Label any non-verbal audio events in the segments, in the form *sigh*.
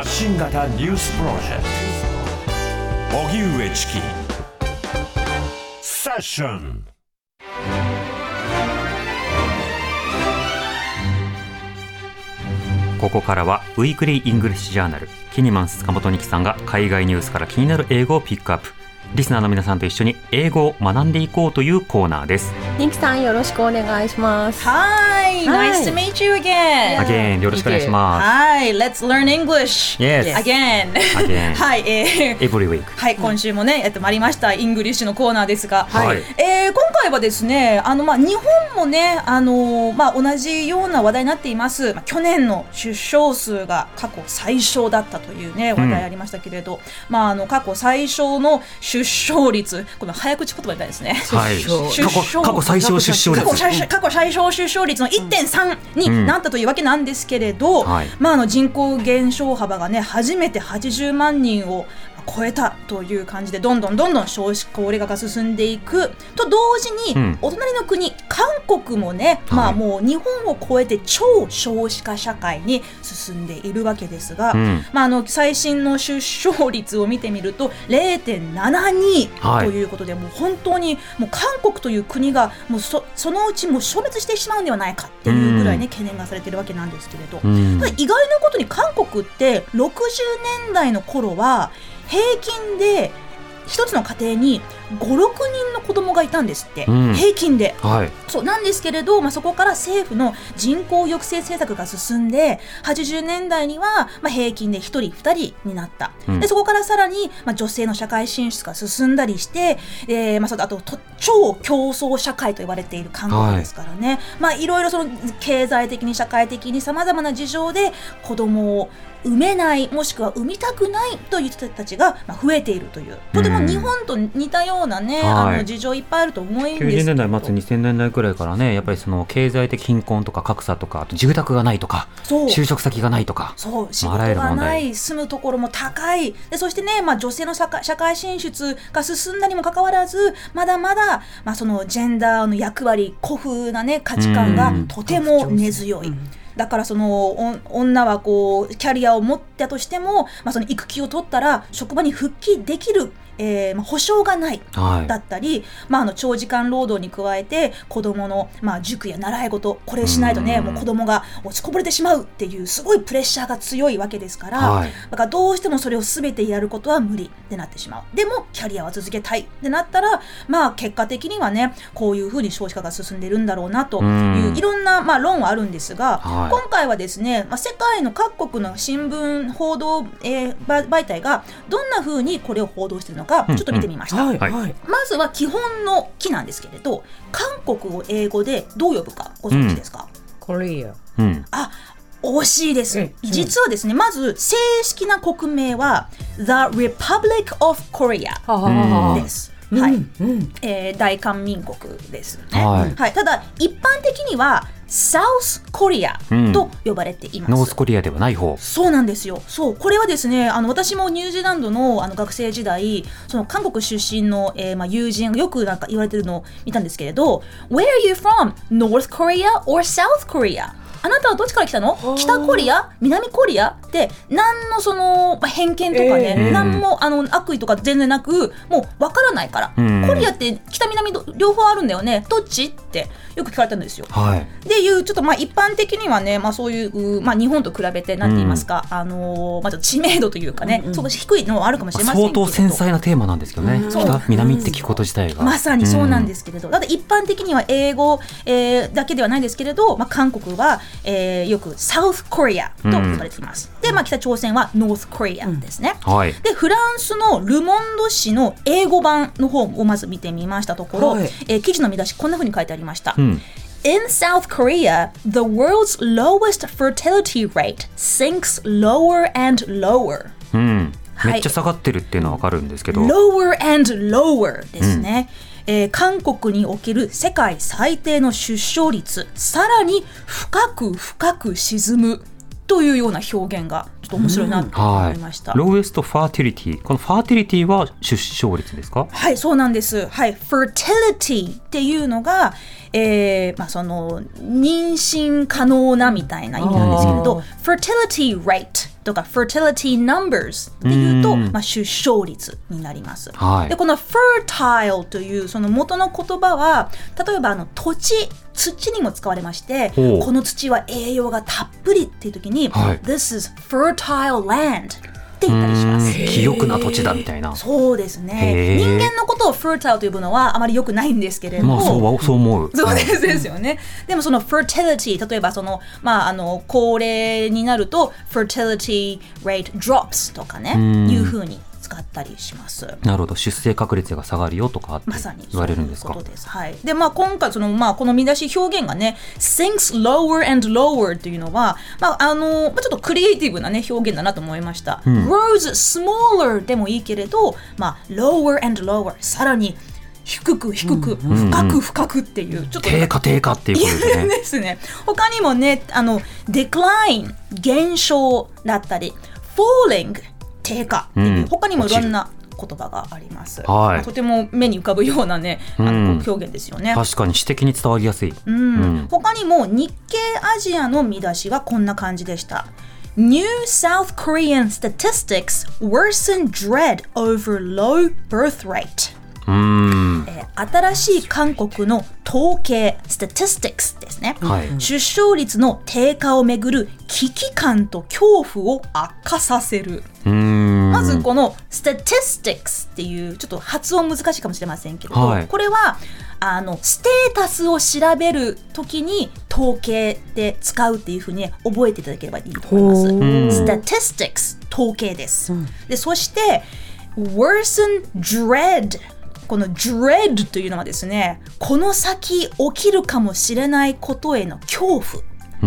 発信型ニュースプロジェクト。荻上チキ。セッション。ここからは Weekly English Journal。キニマンス塚本ニキさんが海外ニュースから気になる英語をピックアップ。リスナーの皆さんと一緒に英語を学んでいこうというコーナーです。ニキさんよろしくお願いします。Hi, nice to meet you again. Again よろしくお願いします。Hi, let's learn English. Yes. Again. Again. はい、えー Every week. はい、今週もね、やってまいりました、 English のコーナーですが、はい。えー今回はですね、あの、まあ、日本もね、あのまあ、同じような話題になっています、まあ、去年の出生数が過去最小だったというね、話題ありましたけれど、まあ、あの、過去最小の出生率、この早口言葉みたいですね。はい。出過去過去最小出生率。過去最小過去最小出生率の1.3になったというわけなんですけれど、はい。まあ、あの人口減少幅がね初めて80万人を超えたという感じでどんどんどんどん少子高齢化が進んでいく。と同時に、うん。お隣の国韓国もね、まあ、もう日本を超えて超少子化社会に進んでいるわけですが、うん。まあ、あの最新の出生率を見てみると0.72はい。ということで、もう本当にもう韓国という国がもうそそのうちもう消滅してしまうんではないかっていうぐらいね、うん。懸念がされてるわけなんですけれど、意外なことに韓国って60年代の頃は平均で一つの家庭に56人の子供がいたんですって、うん。平均で。はい。そうなんですけれど、まあ、そこから政府の人口抑制政策が進んで80年代には、まあ、平均で1人2人になった、うん。でそこからさらに、まあ、女性の社会進出が進んだりして、えーまあ、そのあとと超競争社会と言われている韓国ですからね、まあ、いろいろその経済的に社会的にさまざまな事情で子供を産めないもしくは産みたくないという人たちがまあ増えているという。とても日本と似たようなね、あはい。の事情いっぱいあると思うんですけど。90年代末2000年代くらいからねやっぱりその経済的貧困とか格差とかあと住宅がないとか就職先がないとかそう。仕まああらゆる問事がな題い住むところも高い。でそしてね、まあ、女性の社会社会進出が進んだにもかかわらずまだまだ、まあ、そのジェンダーの役割古風な、ね、価値観がうん。とても根強い。だからその女はこうキャリアを持ったとしても、まあ、その育休を取ったら職場に復帰できる、えーまあ、保証がないはい。だったり、まあ、あの長時間労働に加えて子どもの、まあ、塾や習い事これしないとねうん。もう子どもが落ちこぼれてしまうっていうすごいプレッシャーが強いわけですから、はい。だからどうしてもそれを全てやることは無理ってなってしまう。でもキャリアは続けたいってなったらまあ結果的にはねこういうふうに少子化が進んでるんだろうなといううん。いろんな、まあ、論はあるんですが、はい。今回はですね、まあ、世界の各国の新聞報道、えーば媒体がどんなふうにこれを報道しているのかちょっと見てみました。はい。はい。はい。まずは基本の木なんですけれど韓国を英語でどう呼ぶかご存知ですか、コリア。うん。あ惜しいです。えう。ん実はですねまず正式な国名は The Republic of Korea はははは。です、はい、うんうん。えー大韓民国ですね、はい。ただ一般的には South Korea うんと呼ばれています、ノースコリアではない方そうなんですよ。そう、これはですね、あの私もニュージーランドのあの学生時代、その韓国出身の、えーまあ友人がよくなんか言われてるのを見たんですけれど、Where are you from? North Korea or South Korea? あなたはどっちから来たの？北コリア？南コリア？って何のそのまあ偏見とかね、えー。何もあの悪意とか全然なくもうわからないから、うん。コリアって北南ど両方あるんだよね。どっち？ってよく聞かれたんですよ。はい。でいうちょっとまあ一般的にはね、まあ、そういうう、まあ、日本と比べてなんて言いますか、あのーまあ、知名度というかね、少し低いのはあるかもしれませんけれど相当繊細なテーマなんですけどね。そう。北南って聞くこと自体が。まさにそうなんですけれど、ただ一般的には英語、えーだけではないんですけれど、まあ、韓国は、えーよくサウスコリアと呼ばれています、で、まあ、北朝鮮はノースコリアですね、はい。でフランスのル・モンド紙の英語版の方をまず見てみましたところ、はい。えー記事の見出しこんな風に書いてありました、うん。In South Korea, the world's lowest fertility rate sinks lower and lower. うん。はい。めっちゃ下がってるっていうのはわかるんですけど、lower and lower ですね。えー韓国における世界最低の出生率さらに深く深く沈むというような表現がちょっと面白いなと思いました。 Lowest fertility この fertility は出生率ですか？はい、そうなんです。はい、fertility っていうのが、えーまあ、その妊娠可能なみたいな意味なんですけれど、fertility rate とか fertility numbers っていうと、まあ、出生率になります。はい。で、この fertile というその元の言葉は、例えばあの土地、土にも使われまして、この土は栄養がたっぷりっていう時に、はい。This is fertile land って言ったりします。肥沃な土地だみたいなそうですへね。ー人間のことを fertile と呼ぶのはあまり良くないんですけれども。まあそうはそう思うそうですですよね。でもその fertility、例えばその、まあ、あの、高齢になると fertility rate drops とかね、いうふうに使ったりします。なるほど出生確率が下がるよとかってまさに言われるんですかそういうことです。はい。で、まあ今回そのまあこの見出し表現がね、sinks lower and lower というのは、まああのまあちょっとクリエイティブなね表現だなと思いました。grows smaller でもいいけれど、まあ lower and lower さらに低く低く、深く深くっていうちょっと低下低下っていうことですねですね。他にもね、あの、decline、減少だったり、falling、低下っていう、うん他にもいろんな言葉があります。はいまあとても目に浮かぶようなね、あのうん表現ですよね。確かに詩的に伝わりやすい、うんうん他にも日系アジアの見出しはこんな感じでした。New South Korean statistics worsen dread over low birth rate. うーん。えー新しい韓国の統計 statistics ですね、はい。出生率の低下をめぐる危機感と恐怖を悪化させる。うーん。まずこの statistics っていうちょっと発音難しいかもしれませんけれど、はい。これはあのステータスを調べるときに統計で使うっていうふうに覚えていただければいいと思います。statistics 統計です。でそして worsen dread この dread というのはですねこの先起きるかもしれないことへの恐怖うー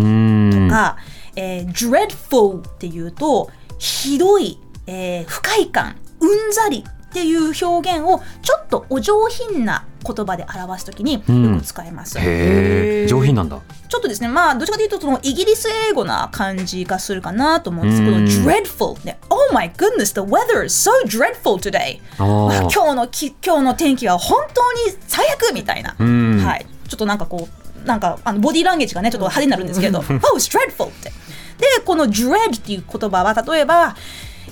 ん。が、えー dreadful っていうとひどい、えー不快感うんざりっていう表現をちょっとお上品な言葉で表すときによく使います。へえ上品なんだ。ちょっとですね、まあ、どっちかというと、そのイギリス英語な感じがするかなと思うんです。けど、うん dreadful ね、Oh my goodness, the weather is so dreadful today. 今日のき今日の天気は本当に最悪みたいな。うん。はい。ちょっとなんかこう、なんかあのボディーランゲージがね、ちょっと派手になるんですけど、Oh, it's dreadful って。で、この dread っていう言葉は、例えば、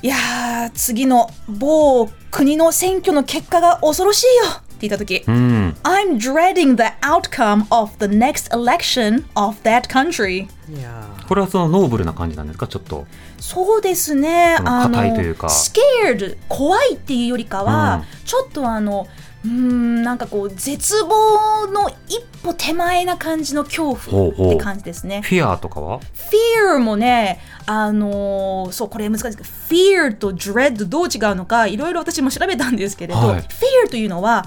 いやー、次の某国の選挙の結果が恐ろしいよって言ったとき、うん。I'm dreading the outcome of the next election of that country. いやこれはそのノーブルな感じなんですか？ちょっと。そうですね。硬いというか。scared 怖いっていうよりかは、ちょっとあの、うーんなんかこう絶望の一歩手前な感じの恐怖って感じですね。フィアとかは？fear もね、あのーそうこれ難しいですけど fear と dread どう違うのかいろいろ私も調べたんですけれど、はい。fear というのは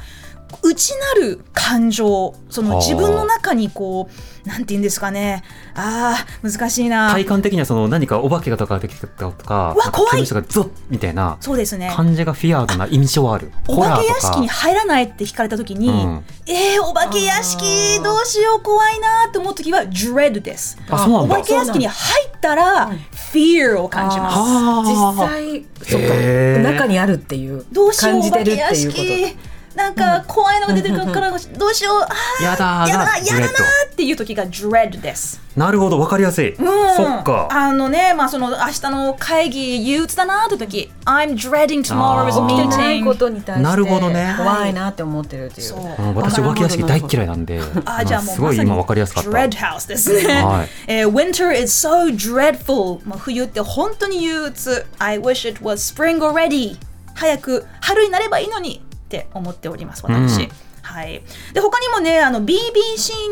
内なる感情そのはあ。自分の中にこうなんて言うんですかね。あー難しいな。体感的にはその何かお化けがとか出てきたとかうわ怖い。人がゾッみたいなそうですね。感じがフィアードな印象はある。お化け屋敷にか。入らないって聞かれた時に、うん。えー、お化け屋敷どうしよう怖いなと思う時は dread です。おあそうなんだ。化け屋敷に入ったら fear を感じます。実際そっへー。か中にあるっていうどうしよう感じてるってお化け屋いうこと敷なんか怖いのが出てくるからどうしよう。あーやだーやだがやだなっていう時が dread です。なるほどわかりやすい、うん。そっか。あのね、まあその明日の会議憂鬱だなって時 I'm dreading tomorrow's meeting とに対してなるほどね。怖いなって思ってるっていう。私お化け屋敷大嫌いなんで。あじゃあもうすごい今わかりやすかった。Dread House ですね。はい。*laughs* えー Winter is so dreadful. まあ冬って本当に憂鬱。I wish it was spring already. 早く春になればいいのにって思っております、私。うんはい、で他にもねあの BBC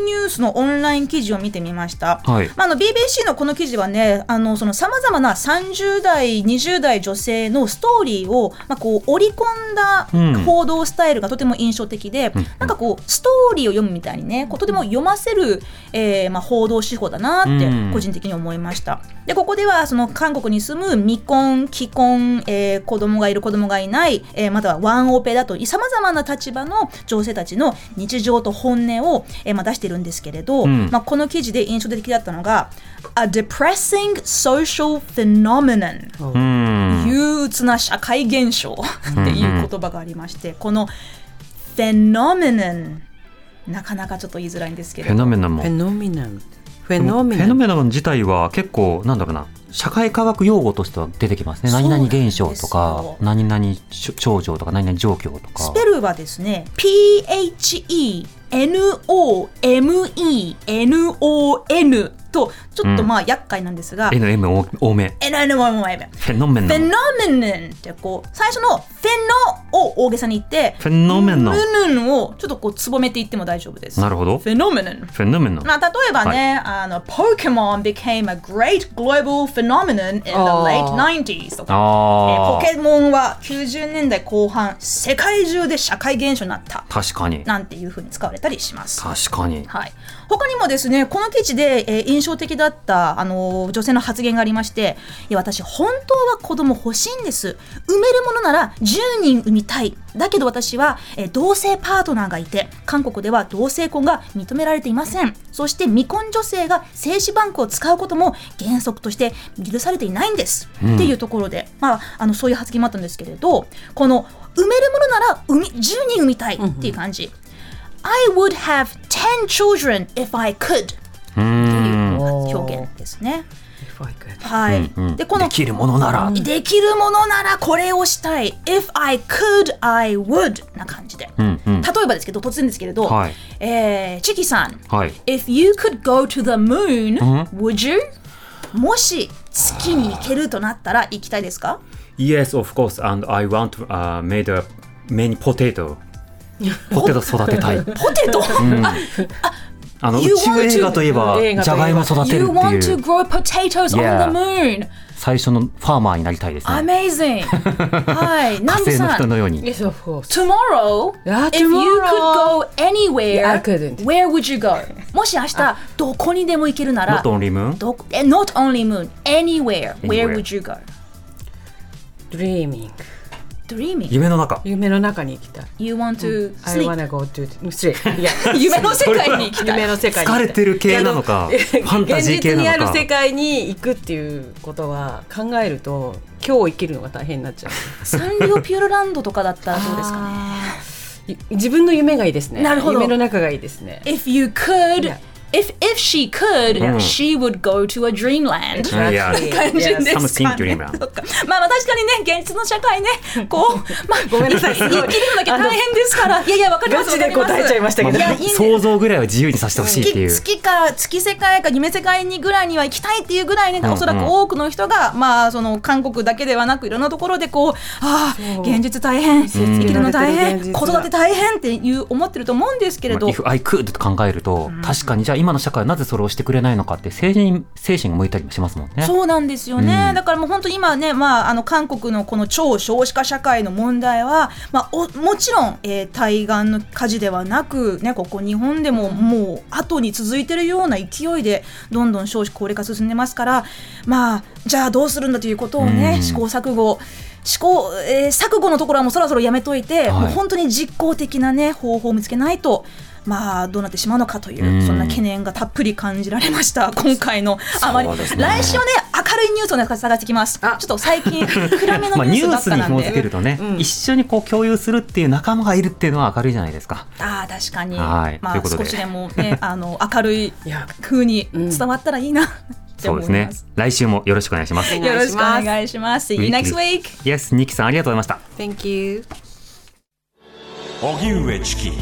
ニュースのオンライン記事を見てみました、はい。まあ、あの BBC のこの記事はねあのそのさまざまな30代20代女性のストーリーを、まあ、こう織り込んだうん。報道スタイルがとても印象的で、なんかこうストーリーを読むみたいにねこうとても読ませる、えーまあ、報道手法だなってうん。個人的に思いました。でここではその韓国に住む未婚既婚、えー子供がいる子供がいない、えーまたはワンオペだとさまざまな立場の女性たちちの日常と本音を、えーまあ、出してるんですけれど、ん。まあ、この記事で印象的だったのが「A depressing social phenomenon」うん。憂鬱な社会現象。っていう言葉がありまして、この「phenomenon」なかなかちょっと言いづらいんですけれど。フェノメノンもフェノミナン。フェフノミナン。ェノメノン自体は結構なんだろうな社会科学用語としては出てきますね。何々現象とかよ何々症状とか何々状況とか。スペルはですね PHENOMENON とちょっとまあ厄介なんですが、NM 多め。NOMENON フェノメノ。ンフェノメノンってこう最初のフェノを大げさに言ってフェノメノ。ヌンをちょっとこうつぼめて言っても大丈夫です。なるほど。フェノメノ。ンフェノメノ。ンまあ、例えばね、あの、Pokemon became a great global phenomenon in the あ late ー 90s とか、えーあポケモンは90年代後半、世界中で社会現象になった。あ確かに。なんていうふうに使われたりします。確かに。はい、他にもですねこの記事で、えー印象的だった、あのー女性の発言がありましていや私本当は子供欲しいんです。産めるものなら10人産みたい。だけど私は、えー同性パートナーがいて韓国では同性婚が認められていません。そして未婚女性が精子バンクを使うことも原則として許されていないんです、っていうところで、まあ、あのそういう発言もあったんですけれどこの産めるものなら産み10人産みたいっていう感じ、I would have 10 children if I could うーん表現ですね。はい。うんうん。でこのできるものなら。できるものならこれをしたい。If I could, I would な感じで。うんうん。例えばですけど突然ですけれど、はい。えーチキさん、はい。If you could go to the moon, ん would you? もし月に行けるとなったら行きたいですか？Yes of course and I want to、uh, made a many potato. ポテト育てたい。*laughs* ポテト、あ *laughs* の宇宙映画といえばじゃがいも育てるって want い to う grow potatoes Yeah. on the moon. 最初のファーマーになりたいですね Amazing. はい。火南部星のさん。人のように Yes, of course. Tomorrow, Yeah, if you could tomorrow. go anywhere, I couldn't. where would you go? もし明日どこにでも行けるなら Not only moon どこえ not only moon, anywhere, where Anywhere. would you go? Dreaming. Dreaming. 夢の中夢の中に行きたい。You want to I sleep. wanna go to 失礼。*laughs* いや夢の世界に行きたい夢の世界に行きたい疲れてる系なのかファンタジー系なのか現実にある世界に行くっていうことは考えると今日生きるのが大変になっちゃう。サンリオピューロランドとかだったらどうですかね？*laughs* い自分の夢がいいですね。なるほど夢の中がいいですね。If you could. If if she could, she would go to a dreamland. いや感じですかねまあまあ確かにね現実の社会ねこうまあごめんなさい。生きるのだけ大変ですから。いやいやわかりますガチで答えちゃいましたけど。いやいいんです。想像ぐらいは自由にさせてほしいっていう。月月か月世界か夢世界にぐらいには行きたいっていうぐらいね、んうん。おそらく多くの人がまあその韓国だけではなくいろんなところでこうああ現実大変生きるの大変子育て大変っていう思ってると思うんですけれど、まあ If I could と考えると、確かにじゃあ今の社会はなぜそれをしてくれないのかって精神精神が向いたりもしますもんね。そうなんですよね、うんだからもう本当に今ね、まあ、あの韓国のこの超少子化社会の問題は、まあ、おもちろん、えー対岸の火事ではなく、ね、ここ日本でももう後に続いてるような勢いでどんどん少子高齢化進んでますから、まあ、じゃあどうするんだということをね、うん試行錯誤試行、えー錯誤のところはもうそろそろやめといて、はいもう本当に実効的な、ね、方法を見つけないと。まあどうなってしまうのかという、うん。そんな懸念がたっぷり感じられました *laughs* 今回の。あまり、ね。来週はね明るいニュースをね探してきます。ちょあっと最近暗めの *laughs* まあ、ニュースばっニュースにかなんで、紐付けるとね、うん。一緒にこう共有するっていう仲間がいるっていうのは明るいじゃないですか。ああ確かに、はい。まあ少しでもね *laughs* あの明るい風に伝わったらいいな、ってそうですね。来週もよろしくお願いします。よろしくおいします願いします。See you next week. Yes、ニキさんありがとうございました。Thank you. 荻上チキ